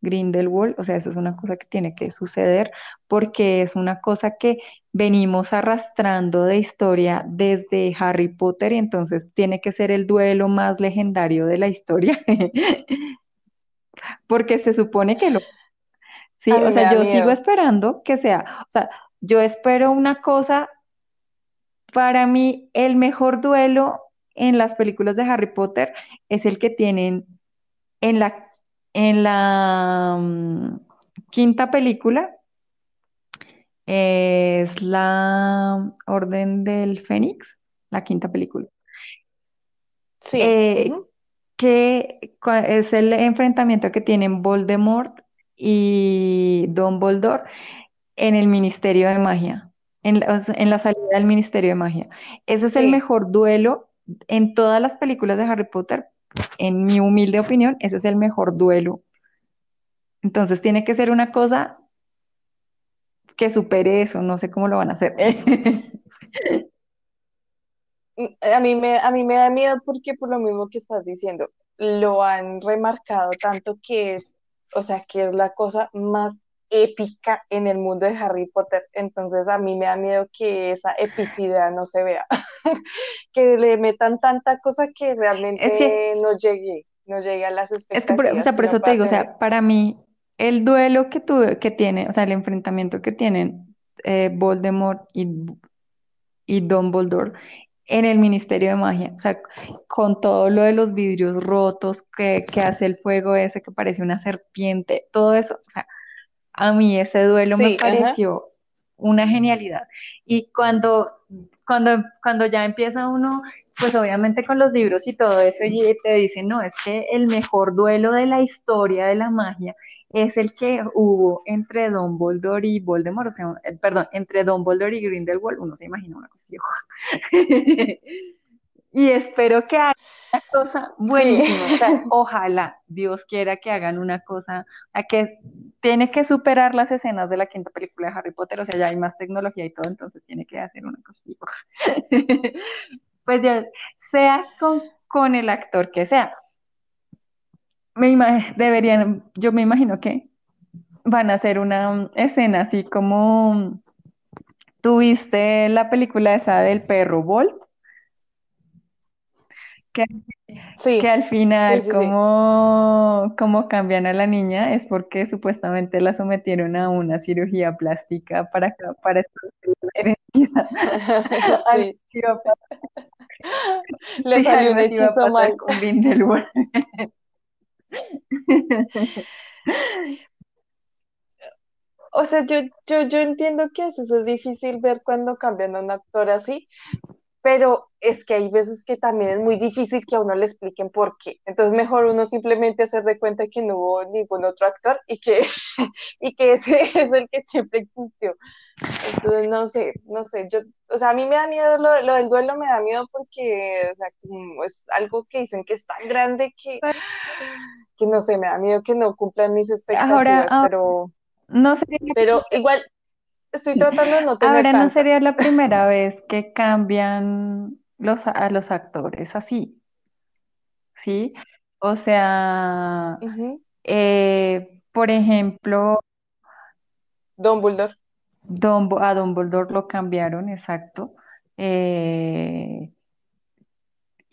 B: Grindelwald. O sea, eso es una cosa que tiene que suceder porque es una cosa que venimos arrastrando de historia desde Harry Potter y entonces tiene que ser el duelo más legendario de la historia. Porque se supone que lo Sí, o sea, yo sigo esperando que sea, o sea, yo espero una cosa, para mí el mejor duelo en las películas de Harry Potter es el que tienen en la, en la mm, quinta película, es la Orden del Fénix, la quinta película,
A: Sí.
B: eh, que es el enfrentamiento que tienen Voldemort y Dumbledore en el Ministerio de Magia, en la, en la salida del Ministerio de Magia. Ese es el mejor duelo en todas las películas de Harry Potter. En mi humilde opinión, ese es el mejor duelo. Entonces tiene que ser una cosa que supere eso, no sé cómo lo van a hacer.
A: Mm, A mí me, a mí me da miedo porque por lo mismo que estás diciendo, lo han remarcado tanto que es, o sea, que es la cosa más épica en el mundo de Harry Potter. Entonces a mí me da miedo que esa epicidad no se vea, que le metan tanta cosa que
B: Es que,
A: realmente no llegue, no llegue a las
B: es que por, o
A: expectativas
B: sea, por eso te digo, o sea, para mí, el duelo que tuve, que tiene, o sea, el enfrentamiento que tienen eh, Voldemort y y Dumbledore en el Ministerio de Magia. O sea, con todo lo de los vidrios rotos que, que hace el fuego ese que parece una serpiente, todo eso. O sea, a mí ese duelo me
A: ajá.
B: pareció una genialidad. Y cuando, cuando, cuando ya empieza uno, pues obviamente con los libros y todo eso, y te dicen, no, es que el mejor duelo de la historia de la magia es el que hubo entre Dumbledore y Voldemort, o sea, eh, perdón, entre Dumbledore y Grindelwald, uno se imagina una cosa. Y espero que hagan una cosa
A: Sí.
B: buenísima. O sea, ojalá Dios quiera que hagan una cosa a que tiene que superar las escenas de la quinta película de Harry Potter. O sea, ya hay más tecnología y todo, entonces tiene que hacer una cosa. Pues ya sea con, con el actor que sea. Me deberían, yo me imagino que van a hacer una um, escena así como tuviste la película esa del perro Bolt, que que al final
A: sí, sí.
B: como, como cambian a la niña es porque supuestamente la sometieron a una cirugía plástica para, para esconder la pasar,
A: Le salió un hechizo mal.
B: con.
A: O sea, yo, yo, yo entiendo que eso es difícil ver cuando cambian a un actor así, pero es que hay veces que también es muy difícil que a uno le expliquen por qué. Entonces, mejor uno simplemente hacer de cuenta que no hubo ningún otro actor y que, y que ese es el que siempre existió. Entonces, no sé, no sé, yo, o sea, a mí me da miedo lo, lo del duelo, me da miedo porque, o sea, como es algo que dicen que es tan grande que, que no sé, me da miedo que no cumplan mis
B: Ahora,
A: expectativas,
B: ah,
A: pero,
B: no sería,
A: pero igual estoy tratando de no tener
B: ahora no sería la primera vez que cambian los, a los actores así, ¿sí? O sea, eh, por ejemplo,
A: Dumbledore.
B: Dumbo- a Dumbledore lo cambiaron, exacto. Eh,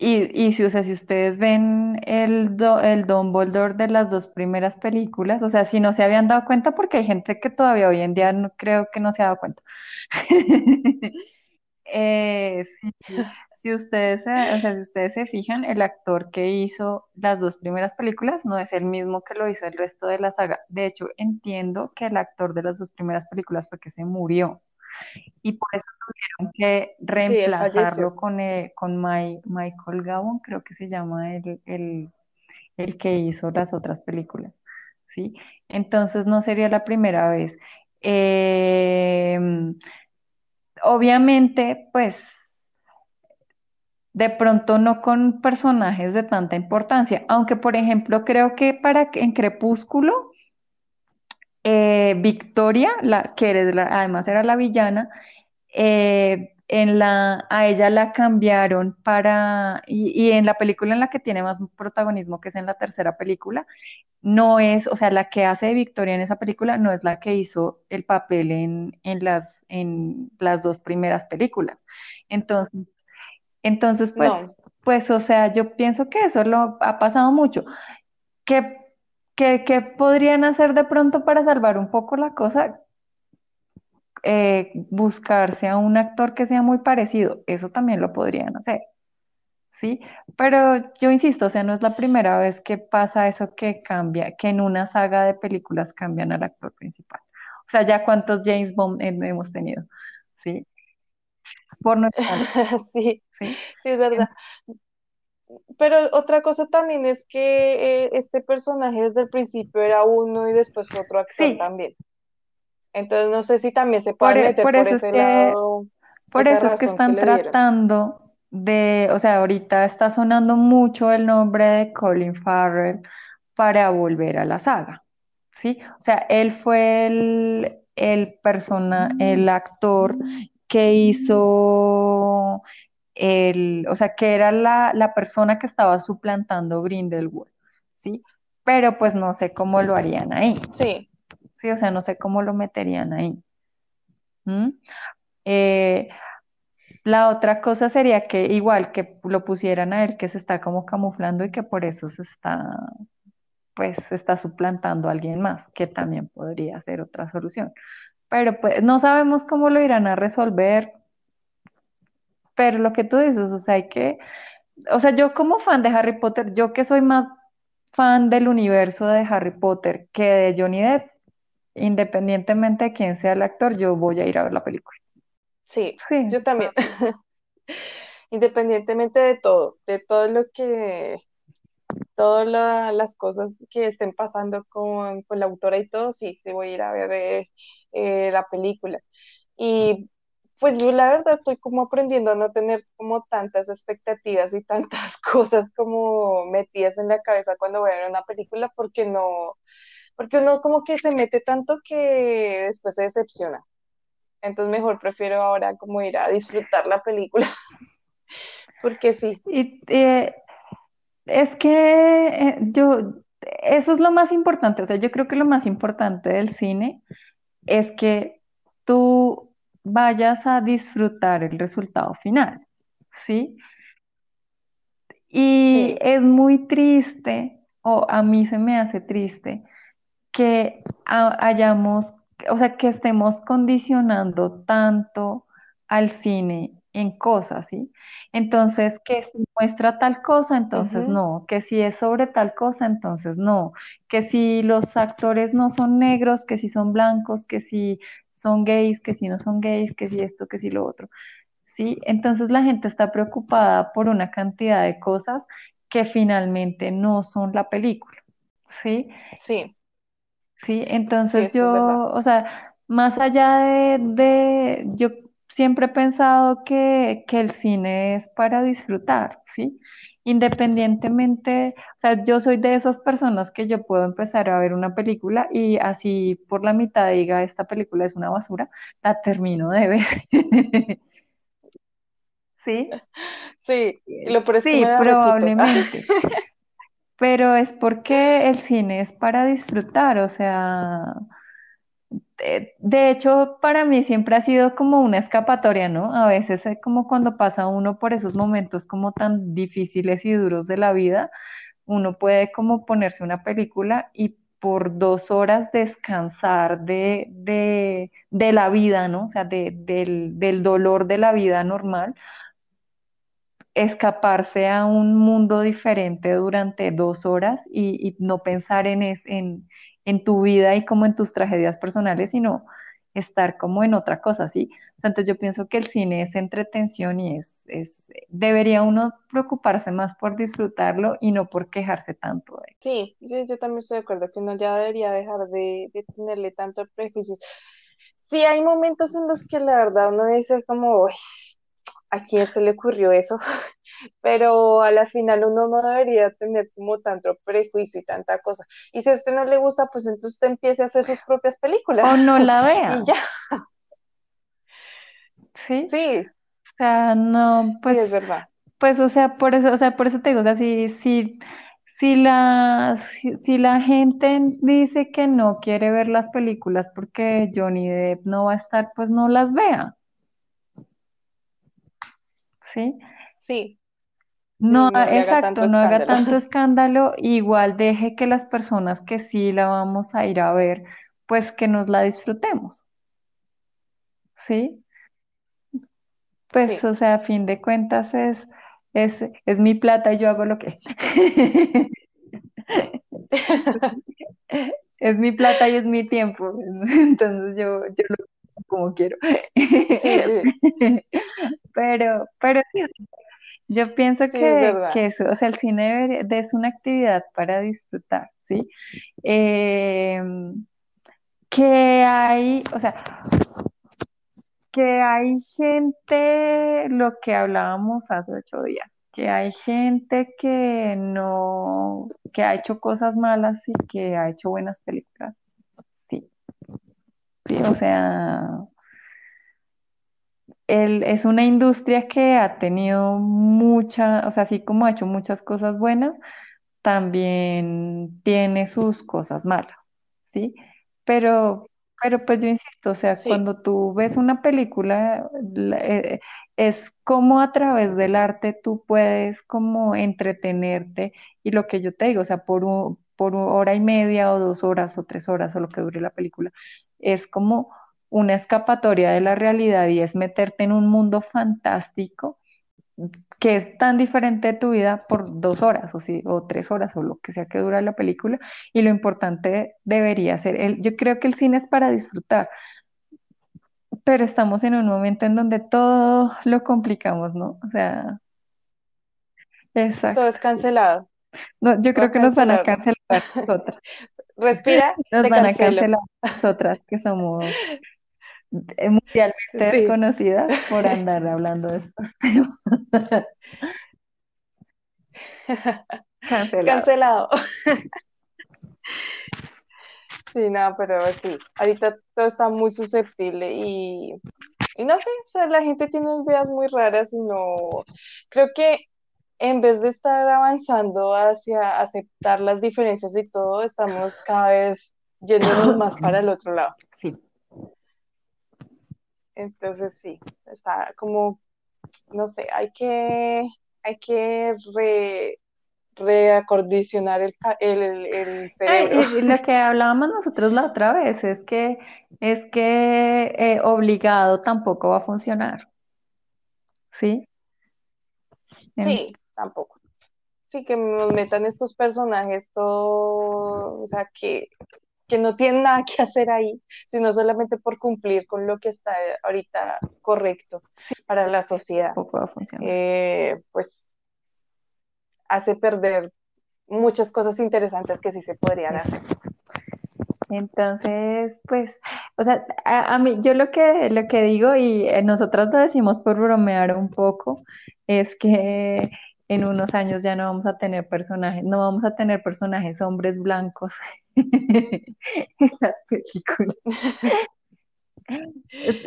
B: Y, y si, si ustedes ven el, do- el Dumbledore de las dos primeras películas, o sea, si no se habían dado cuenta, porque hay gente que todavía hoy en día no, creo que no se ha dado cuenta. Eh, si, ustedes, o sea, si ustedes se fijan, el actor que hizo las dos primeras películas no es el mismo que lo hizo el resto de la saga. De hecho, entiendo que el actor de las dos primeras películas fue que se murió y por eso tuvieron que reemplazarlo con, eh, con Mi- Michael Gavon, creo que se llama el, el, el que hizo las otras películas, ¿sí? Entonces no sería la primera vez. Em, obviamente, pues de pronto no con personajes de tanta importancia, aunque por ejemplo creo que para que en Crepúsculo, eh, Victoria, la, que eres la- además era la villana, eh, en la, a ella la cambiaron para, y, y en la película en la que tiene más protagonismo, que es en la tercera película, no es, o sea, la que hace de Victoria en esa película no es la que hizo el papel en, en las, en las dos primeras películas. Entonces, entonces, pues,
A: No,
B: pues, o sea, yo pienso que eso lo ha pasado mucho. ¿Qué, qué, qué podrían hacer de pronto para salvar un poco la cosa? Eh, buscarse a un actor que sea muy parecido. Eso también lo podrían hacer, ¿sí? Pero yo insisto, o sea, no es la primera vez que pasa eso que cambia, que en una saga de películas cambian al actor principal. O sea, ya cuántos James Bond hem- hemos tenido, ¿sí? Por
A: ¿sí?
B: sí
A: es verdad. Pero otra cosa también es que eh, este personaje desde el principio era uno y después fue otro actor
B: Sí,
A: también. Entonces no sé si también se
B: por,
A: puedan
B: e-
A: meter
B: por
A: por
B: eso es
A: ese
B: que
A: lado,
B: Por eso es que están tratando de, o sea, ahorita está sonando mucho el nombre de Colin Farrell para volver a la saga, ¿sí? O sea, él fue el, el persona, el actor que hizo el, o sea, que era la, la persona que estaba suplantando Grindelwald, ¿sí? Pero pues no sé cómo lo harían ahí,
A: Sí,
B: ¿sí? O sea, no sé cómo lo meterían ahí. Eh, La otra cosa sería que igual que lo pusieran a él que se está como camuflando y que por eso se está, pues, se está suplantando a alguien más, que también podría ser otra solución. Pero pues no sabemos cómo lo irán a resolver, pero lo que tú dices, o sea, hay que, o sea, yo como fan de Harry Potter, yo que soy más fan del universo de Harry Potter que de Johnny Depp, independientemente de quién sea el actor, yo voy a ir a ver la película.
A: sí,
B: Sí,
A: yo también. Independientemente de todo, de todo lo que, todas la- las cosas que estén pasando con, con la autora y todo, sí, sí voy a ir a ver eh, eh, la película. Y pues yo la verdad estoy como aprendiendo a no tener como tantas expectativas y tantas cosas como metidas en la cabeza cuando voy a ver una película porque no, porque uno como que se mete tanto que después se decepciona. Entonces mejor prefiero ahora como ir a disfrutar la película, porque sí,
B: y eh, Es que eh, yo, eso es lo más importante, o sea, yo creo que lo más importante del cine es que tú vayas a disfrutar el resultado final, ¿sí? Y
A: sí,
B: es muy triste, o a mí se me hace triste, que ha- hayamos, o sea, que estemos condicionando tanto al cine en cosas, ¿sí? Entonces, que si muestra tal cosa, entonces no, que si es sobre tal cosa, entonces no, que si los actores no son negros, que si son blancos, que si son gays, que si no son gays, que si esto, que si lo otro, ¿sí? Entonces la gente está preocupada por una cantidad de cosas que finalmente no son la película, ¿sí?
A: sí,
B: Sí, entonces yo, o sea, más allá de, de- yo siempre he pensado que, que el cine es para disfrutar, ¿sí? Independientemente, o sea, yo soy de esas personas que yo puedo empezar a ver una película y así por la mitad diga, esta película es una basura, la termino de ver. ¿Sí?
A: Sí, lo
B: Sí, probablemente. Pero es porque el cine es para disfrutar, o sea, de hecho, para mí siempre ha sido como una escapatoria, ¿no? A veces es como cuando pasa uno por esos momentos como tan difíciles y duros de la vida, uno puede como ponerse una película y por dos horas descansar de, de, de la vida, ¿no? O sea, de, del, del dolor de la vida normal escaparse a un mundo diferente durante dos horas y, y no pensar en, es, en, en, tu vida y como en tus tragedias personales, sino estar como en otra cosa, ¿sí? O sea, entonces yo pienso que el cine es entretención y es, es, debería uno preocuparse más por disfrutarlo y no por quejarse tanto de
A: Sí, sí, yo también estoy de acuerdo que uno ya debería dejar de, de tenerle tanto prejuicio. Sí, hay momentos en los que la verdad uno dice como, "Uy, ¿a quién se le ocurrió eso? Pero a la final uno no debería tener como tanto prejuicio y tanta cosa. Y si a usted no le gusta, pues entonces usted empiece a hacer sus propias películas
B: O no la
A: y
B: vea,
A: ya,
B: ¿sí?
A: sí,
B: O sea, no,
A: sí, es
B: pues,
A: verdad.
B: pues, o sea, por eso, o sea, por eso te digo, o sea, si, si, si la, si, si la gente dice que no quiere ver las películas porque Johnny Depp no va a estar, pues no las vea, ¿sí?
A: Sí,
B: No, exacto, no haga tanto escándalo, igual deje que las personas que sí la vamos a ir a ver, pues que nos la disfrutemos, ¿sí? Pues,
A: Sí,
B: o sea, a fin de cuentas es, es, es mi plata y yo hago lo que. Es mi plata y es mi tiempo. Entonces yo, yo lo como quiero.
A: sí, sí,
B: Pero, pero sí, yo pienso
A: sí,
B: que, eso, o sea, el cine debería- es una actividad para disfrutar, ¿sí? Eh, que hay, o sea, que hay gente, lo que hablábamos hace ocho días, que hay gente que no, que ha hecho cosas malas y que ha hecho buenas películas. Sí, sí, o sea, el- es una industria que ha tenido mucha, o sea, así como ha hecho muchas cosas buenas, también tiene sus cosas malas, ¿sí? Pero, pero pues yo insisto, o sea,
A: Sí,
B: cuando tú ves una película, la- eh, es como a través del arte tú puedes como entretenerte y lo que yo te digo, o sea, por, un- por una hora y media o dos horas o tres horas o lo que dure la película, es como una escapatoria de la realidad y es meterte en un mundo fantástico que es tan diferente de tu vida por dos horas o, sí, o tres horas o lo que sea que dura la película y lo importante debería ser, el, yo creo que el cine es para disfrutar, pero estamos en un momento en donde todo lo complicamos, ¿no? O sea,
A: todo
B: exacto,
A: es
B: sí.
A: cancelado.
B: No, yo creo que nos van a cancelar nosotras,
A: Respira,
B: nos
A: te
B: van a cancelar nosotras que somos mundialmente
A: Sí,
B: desconocidas por andar hablando de estos temas. Cancelado.
A: cancelado. Sí, no, pero sí, ahorita todo está muy susceptible y, y no sé, o sea, la gente tiene ideas muy raras y no, creo que en vez de estar avanzando hacia aceptar las diferencias y todo, estamos cada vez yéndonos más para el otro lado. Entonces sí, está como, no sé, hay que, hay que re, reacondicionar el, el, el
B: Ay,
A: cerebro.
B: y lo que hablábamos nosotros la otra vez es que es que eh, obligado tampoco va a funcionar, ¿sí? En-
A: Sí, tampoco. Sí, que nos metan estos personajes todo, o sea, que, que no tienen nada que hacer ahí, sino solamente por cumplir con lo que está ahorita correcto
B: sí,
A: para la sociedad. Eh, pues hace perder muchas cosas interesantes que sí se podrían hacer.
B: Entonces, pues, o sea, a, a mí, yo lo que, lo que digo, y eh, nosotras lo decimos por bromear un poco, es que en unos años ya no vamos a tener personajes, no vamos a tener personajes hombres blancos en las películas.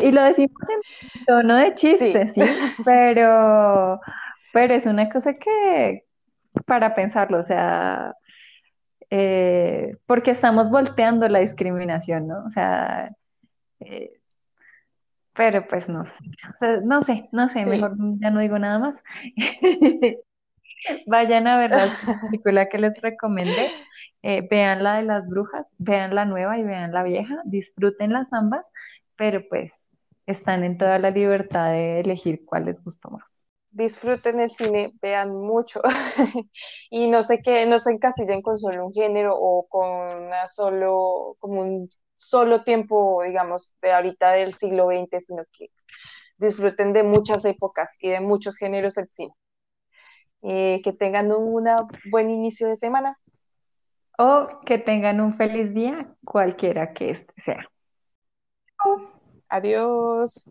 B: Y lo decimos en tono de chiste,
A: Sí,
B: sí, pero, pero es una cosa que para pensarlo, o sea, eh, porque estamos volteando la discriminación, ¿no? O sea, Eh, pero pues no sé, no sé, no sé, mejor ya no digo nada más. Vayan a ver la película que les recomendé. Eh, vean la de las brujas, vean la nueva y vean la vieja, disfruten las ambas, pero pues están en toda la libertad de elegir cuál les gustó más.
A: Disfruten el cine, vean mucho y no sé qué, no se encasillen con solo un género o con una solo, como un solo tiempo, digamos, de ahorita del siglo XX, sino que disfruten de muchas épocas y de muchos géneros del cine. Eh, que tengan un buen inicio de semana.
B: O que tengan un feliz día, cualquiera que este sea.
A: Adiós.